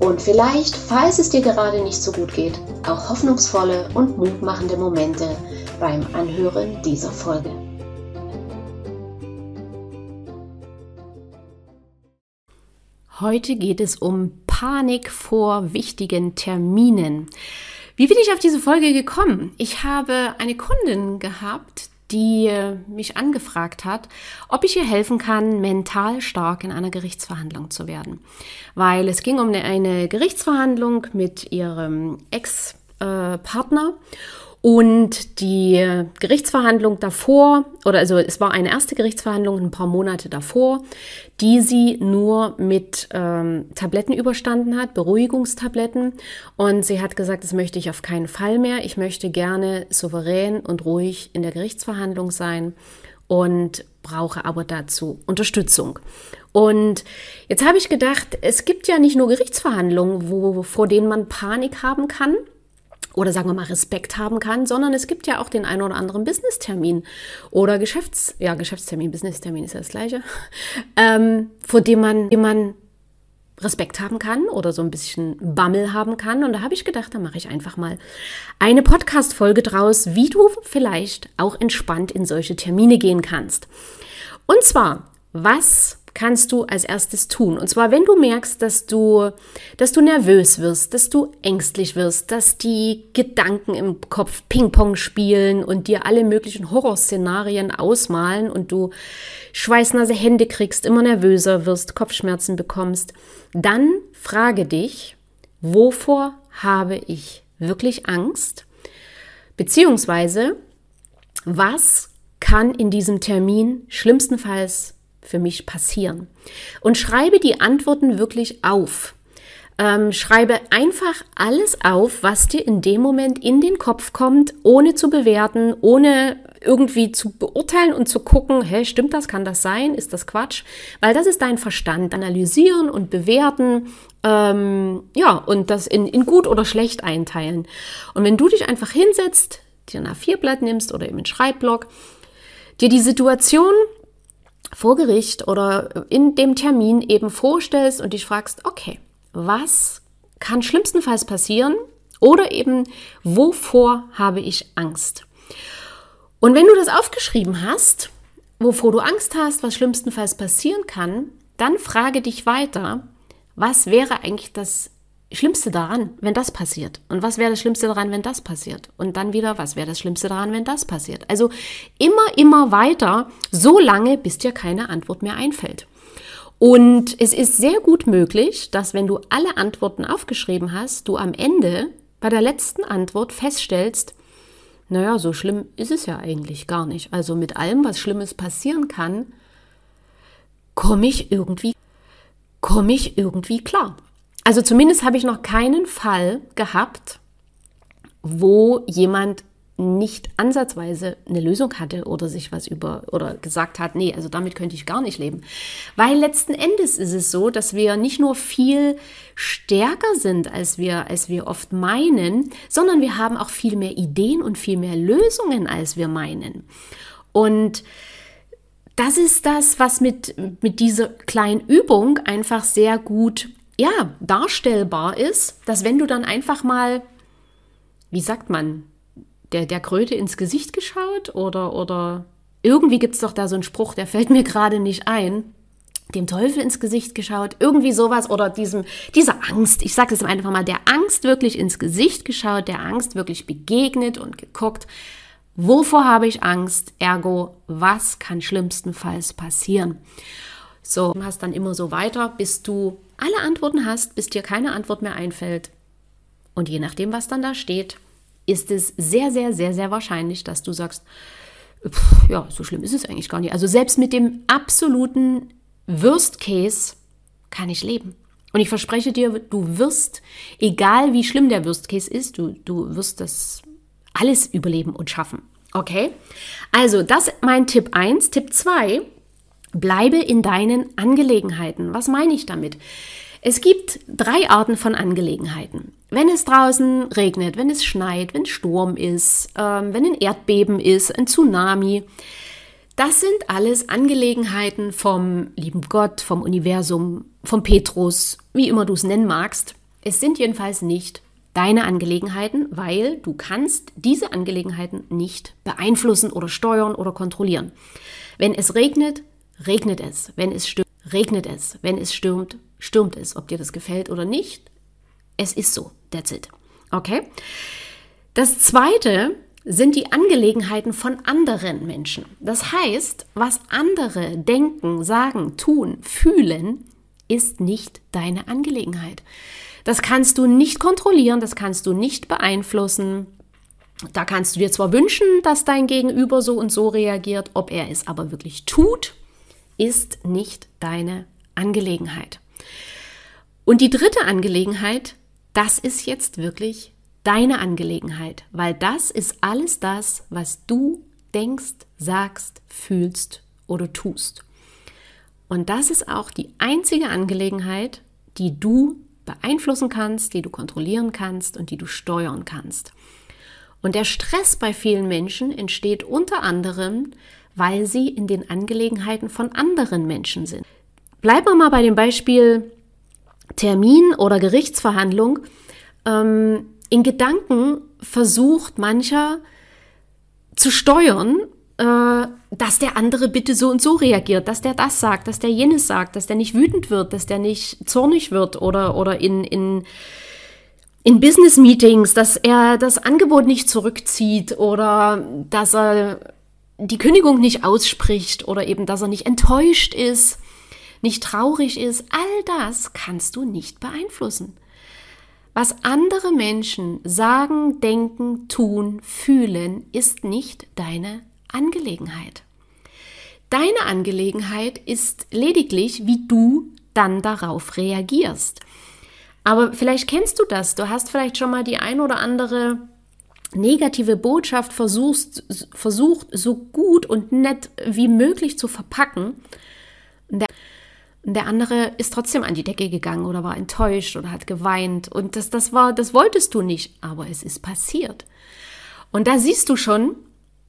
und vielleicht, falls es dir gerade nicht so gut geht, auch hoffnungsvolle und mutmachende Momente beim Anhören dieser Folge. Heute geht es um Panik vor wichtigen Terminen. Wie bin ich auf diese Folge gekommen? Ich habe eine Kundin gehabt, die mich angefragt hat, ob ich ihr helfen kann, mental stark in einer Gerichtsverhandlung zu werden. Weil es ging um eine, Gerichtsverhandlung mit ihrem Ex-Partner und die Gerichtsverhandlung davor, oder also es war eine erste Gerichtsverhandlung ein paar Monate davor, die sie nur mit ähm, Tabletten überstanden hat, Beruhigungstabletten. Und sie hat gesagt, das möchte ich auf keinen Fall mehr. Ich möchte gerne souverän und ruhig in der Gerichtsverhandlung sein und brauche aber dazu Unterstützung. Und jetzt habe ich gedacht, es gibt ja nicht nur Gerichtsverhandlungen, wo, vor denen man Panik haben kann oder sagen wir mal Respekt haben kann, sondern es gibt ja auch den einen oder anderen Business-Termin oder Geschäfts-, ja, Geschäftstermin, Business-Termin ist ja das gleiche, ähm, vor dem man, dem man Respekt haben kann oder so ein bisschen Bammel haben kann. Und da habe ich gedacht, da mache ich einfach mal eine Podcast-Folge draus, wie du vielleicht auch entspannt in solche Termine gehen kannst. Und zwar, was kannst du als erstes tun? Und zwar, wenn du merkst, dass du, dass du nervös wirst, dass du ängstlich wirst, dass die Gedanken im Kopf Ping-Pong spielen und dir alle möglichen Horrorszenarien ausmalen und du schweißnasse Hände kriegst, immer nervöser wirst, Kopfschmerzen bekommst, dann frage dich, wovor habe ich wirklich Angst? Beziehungsweise, was kann in diesem Termin schlimmstenfalls für mich passieren? Und schreibe die Antworten wirklich auf. Ähm, schreibe einfach alles auf, was dir in dem Moment in den Kopf kommt, ohne zu bewerten, ohne irgendwie zu beurteilen und zu gucken, hey, stimmt das, kann das sein, ist das Quatsch? Weil das ist dein Verstand. Analysieren und bewerten, ähm, ja, und das in, in gut oder schlecht einteilen. Und wenn du dich einfach hinsetzt, dir ein A4-Blatt nimmst oder eben einen Schreibblock, dir die Situation vor Gericht oder in dem Termin eben vorstellst und dich fragst, okay, was kann schlimmstenfalls passieren oder eben wovor habe ich Angst? Und wenn du das aufgeschrieben hast, wovor du Angst hast, was schlimmstenfalls passieren kann, dann frage dich weiter, was wäre eigentlich das Schlimmste daran, wenn das passiert? Und was wäre das Schlimmste daran, wenn das passiert? Und dann wieder, was wäre das Schlimmste daran, wenn das passiert? Also immer, immer weiter, so lange, bis dir keine Antwort mehr einfällt. Und es ist sehr gut möglich, dass wenn du alle Antworten aufgeschrieben hast, du am Ende bei der letzten Antwort feststellst, naja, so schlimm ist es ja eigentlich gar nicht. Also mit allem, was Schlimmes passieren kann, komme ich irgendwie, komme ich irgendwie klar. Also zumindest habe ich noch keinen Fall gehabt, wo jemand nicht ansatzweise eine Lösung hatte oder sich was über oder gesagt hat, nee, also damit könnte ich gar nicht leben. Weil letzten Endes ist es so, dass wir nicht nur viel stärker sind, als wir, als wir oft meinen, sondern wir haben auch viel mehr Ideen und viel mehr Lösungen, als wir meinen. Und das ist das, was mit, mit dieser kleinen Übung einfach sehr gut ja, darstellbar ist, dass wenn du dann einfach mal, wie sagt man, der, der Kröte ins Gesicht geschaut oder, oder irgendwie gibt es doch da so einen Spruch, der fällt mir gerade nicht ein, dem Teufel ins Gesicht geschaut, irgendwie sowas oder diesem, dieser Angst, ich sage es einfach mal, der Angst wirklich ins Gesicht geschaut, der Angst wirklich begegnet und geguckt, wovor habe ich Angst, ergo, was kann schlimmstenfalls passieren. So, du hast dann immer so weiter, bis du alle Antworten hast, bis dir keine Antwort mehr einfällt. Und je nachdem, was dann da steht, ist es sehr, sehr, sehr, sehr wahrscheinlich, dass du sagst, pff, ja, so schlimm ist es eigentlich gar nicht. Also selbst mit dem absoluten Worst Case kann ich leben. Und ich verspreche dir, du wirst, egal wie schlimm der Worst Case ist, du, du wirst das alles überleben und schaffen. Okay? Also, das ist mein Tipp 1. Tipp 2, bleibe in deinen Angelegenheiten. Was meine ich damit? Es gibt drei Arten von Angelegenheiten. Wenn es draußen regnet, wenn es schneit, wenn Sturm ist, ähm, wenn ein Erdbeben ist, ein Tsunami, das sind alles Angelegenheiten vom lieben Gott, vom Universum, vom Petrus, wie immer du es nennen magst. Es sind jedenfalls nicht deine Angelegenheiten, weil du kannst diese Angelegenheiten nicht beeinflussen oder steuern oder kontrollieren. Wenn es regnet, regnet es. Wenn es stürmt, regnet es. Wenn es stürmt, stürmt es. Ob dir das gefällt oder nicht, es ist so. That's it. Okay? Das zweite sind die Angelegenheiten von anderen Menschen. Das heißt, was andere denken, sagen, tun, fühlen, ist nicht deine Angelegenheit. Das kannst du nicht kontrollieren, das kannst du nicht beeinflussen. Da kannst du dir zwar wünschen, dass dein Gegenüber so und so reagiert, ob er es aber wirklich tut, ist nicht deine Angelegenheit. Und die dritte Angelegenheit, das ist jetzt wirklich deine Angelegenheit, weil das ist alles das, was du denkst, sagst, fühlst oder tust. Und das ist auch die einzige Angelegenheit, die du beeinflussen kannst, die du kontrollieren kannst und die du steuern kannst. Und der Stress bei vielen Menschen entsteht unter anderem, weil sie in den Angelegenheiten von anderen Menschen sind. Bleiben wir mal bei dem Beispiel Termin oder Gerichtsverhandlung. Ähm, in Gedanken versucht mancher zu steuern, äh, dass der andere bitte so und so reagiert, dass der das sagt, dass der jenes sagt, dass der nicht wütend wird, dass der nicht zornig wird oder, oder in, in, in Business-Meetings, dass er das Angebot nicht zurückzieht oder dass er die Kündigung nicht ausspricht oder eben, dass er nicht enttäuscht ist, nicht traurig ist. All das kannst du nicht beeinflussen. Was andere Menschen sagen, denken, tun, fühlen, ist nicht deine Angelegenheit. Deine Angelegenheit ist lediglich, wie du dann darauf reagierst. Aber vielleicht kennst du das. Du hast vielleicht schon mal die ein oder andere negative Botschaft versuchst, versucht, so gut und nett wie möglich zu verpacken. Der der andere ist trotzdem an die Decke gegangen oder war enttäuscht oder hat geweint. Und das, das war, das wolltest du nicht, aber es ist passiert. Und da siehst du schon,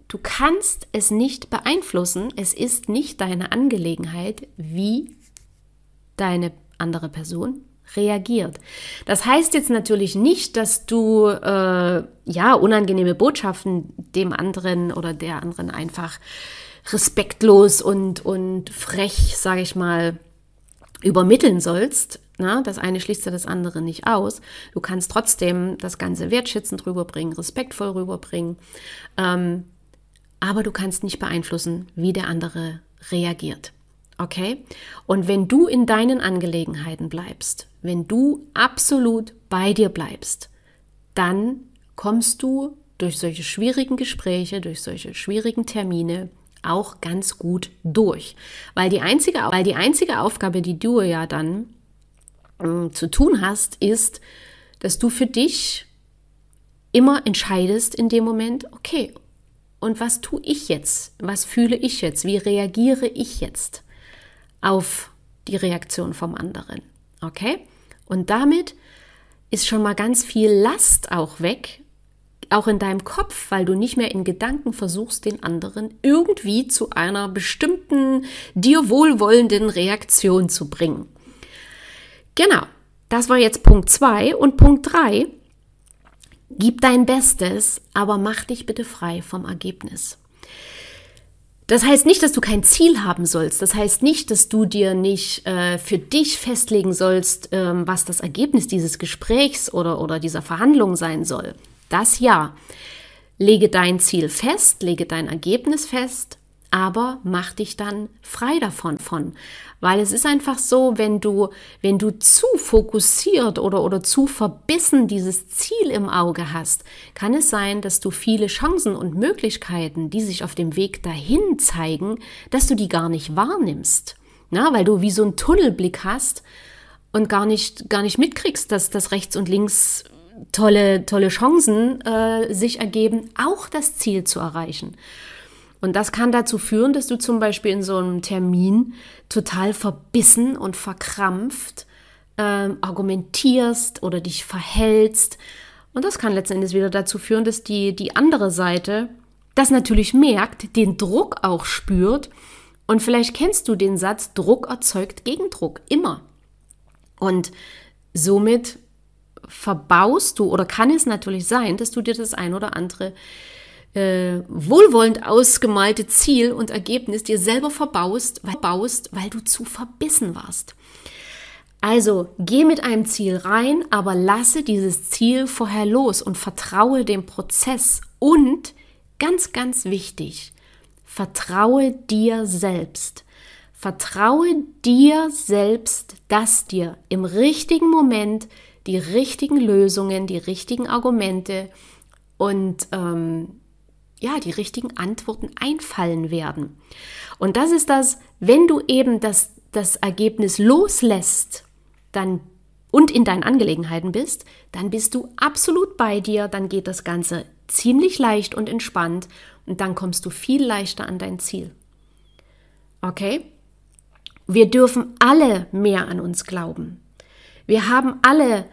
du kannst es nicht beeinflussen. Es ist nicht deine Angelegenheit, wie deine andere Person reagiert. Das heißt jetzt natürlich nicht, dass du äh, ja unangenehme Botschaften dem anderen oder der anderen einfach respektlos und und frech, sage ich mal, übermitteln sollst, na, das eine schließt ja das andere nicht aus. Du kannst trotzdem das Ganze wertschätzend rüberbringen, respektvoll rüberbringen, ähm, aber du kannst nicht beeinflussen, wie der andere reagiert. Okay? Und wenn du in deinen Angelegenheiten bleibst, wenn du absolut bei dir bleibst, dann kommst du durch solche schwierigen Gespräche, durch solche schwierigen Termine auch ganz gut durch. Weil die einzige, weil die einzige Aufgabe, die du ja dann äh, zu tun hast, ist, dass du für dich immer entscheidest in dem Moment, okay, und was tue ich jetzt? Was fühle ich jetzt? Wie reagiere ich jetzt auf die Reaktion vom anderen? Okay? Und damit ist schon mal ganz viel Last auch weg, auch in deinem Kopf, weil du nicht mehr in Gedanken versuchst, den anderen irgendwie zu einer bestimmten, dir wohlwollenden Reaktion zu bringen. Genau, das war jetzt Punkt 2 und Punkt 3. Gib dein Bestes, aber mach dich bitte frei vom Ergebnis. Das heißt nicht, dass du kein Ziel haben sollst. Das heißt nicht, dass du dir nicht äh, für dich festlegen sollst, ähm, was das Ergebnis dieses Gesprächs oder, oder dieser Verhandlung sein soll. Das ja. Lege dein Ziel fest, lege dein Ergebnis fest, aber mach dich dann frei davon von, weil es ist einfach so, wenn du wenn du zu fokussiert oder oder zu verbissen dieses Ziel im Auge hast, kann es sein, dass du viele Chancen und Möglichkeiten, die sich auf dem Weg dahin zeigen, dass du die gar nicht wahrnimmst, na, weil du wie so einen Tunnelblick hast und gar nicht gar nicht mitkriegst, dass das rechts und links tolle, tolle Chancen äh, sich ergeben, auch das Ziel zu erreichen. Und das kann dazu führen, dass du zum Beispiel in so einem Termin total verbissen und verkrampft ähm, argumentierst oder dich verhältst. Und das kann letzten Endes wieder dazu führen, dass die, die andere Seite das natürlich merkt, den Druck auch spürt. Und vielleicht kennst du den Satz, Druck erzeugt Gegendruck, immer. Und somit verbaust du oder kann es natürlich sein, dass du dir das ein oder andere äh, wohlwollend ausgemalte Ziel und Ergebnis dir selber verbaust, weil, weil du zu verbissen warst. Also geh mit einem Ziel rein, aber lasse dieses Ziel vorher los und vertraue dem Prozess und ganz, ganz wichtig, vertraue dir selbst. Vertraue dir selbst, dass dir im richtigen Moment die richtigen Lösungen, die richtigen Argumente und ähm, ja, die richtigen Antworten einfallen werden. Und das ist das, wenn du eben das, das Ergebnis loslässt, dann und in deinen Angelegenheiten bist, dann bist du absolut bei dir, dann geht das Ganze ziemlich leicht und entspannt und dann kommst du viel leichter an dein Ziel. Okay? Wir dürfen alle mehr an uns glauben. Wir haben alle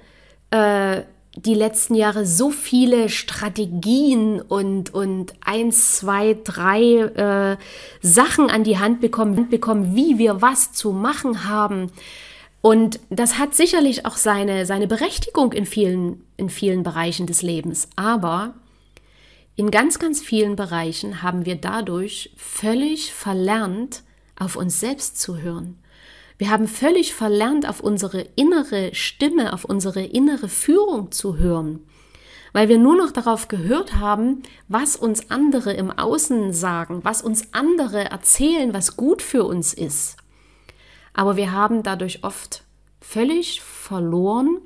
äh, die letzten Jahre so viele Strategien und, und eins, zwei, drei äh, Sachen an die Hand bekommen, bekommen, wie wir was zu machen haben. Und das hat sicherlich auch seine, seine Berechtigung in vielen, in vielen Bereichen des Lebens. Aber in ganz, ganz vielen Bereichen haben wir dadurch völlig verlernt, auf uns selbst zu hören. Wir haben völlig verlernt, auf unsere innere Stimme, auf unsere innere Führung zu hören, weil wir nur noch darauf gehört haben, was uns andere im Außen sagen, was uns andere erzählen, was gut für uns ist. Aber wir haben dadurch oft völlig verloren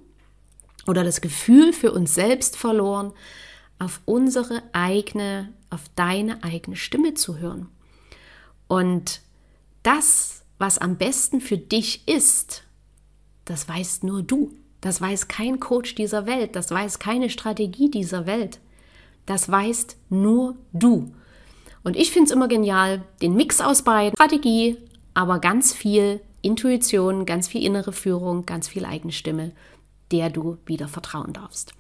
oder das Gefühl für uns selbst verloren, auf unsere eigene, auf deine eigene Stimme zu hören. Und das was am besten für dich ist, das weißt nur du. Das weiß kein Coach dieser Welt, das weiß keine Strategie dieser Welt. Das weißt nur du. Und ich finde es immer genial, den Mix aus beiden, Strategie, aber ganz viel Intuition, ganz viel innere Führung, ganz viel eigene Stimme, der du wieder vertrauen darfst.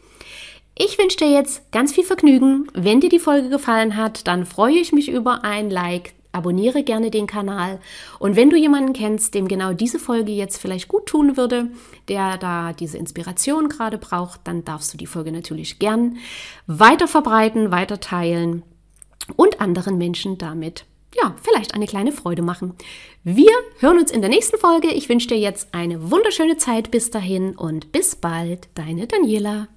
Ich wünsche dir jetzt ganz viel Vergnügen. Wenn dir die Folge gefallen hat, dann freue ich mich über ein Like, abonniere gerne den Kanal. Und wenn du jemanden kennst, dem genau diese Folge jetzt vielleicht gut tun würde, der da diese Inspiration gerade braucht, dann darfst du die Folge natürlich gern weiter verbreiten, weiter teilen und anderen Menschen damit ja, vielleicht eine kleine Freude machen. Wir hören uns in der nächsten Folge. Ich wünsche dir jetzt eine wunderschöne Zeit bis dahin und bis bald, deine Daniela.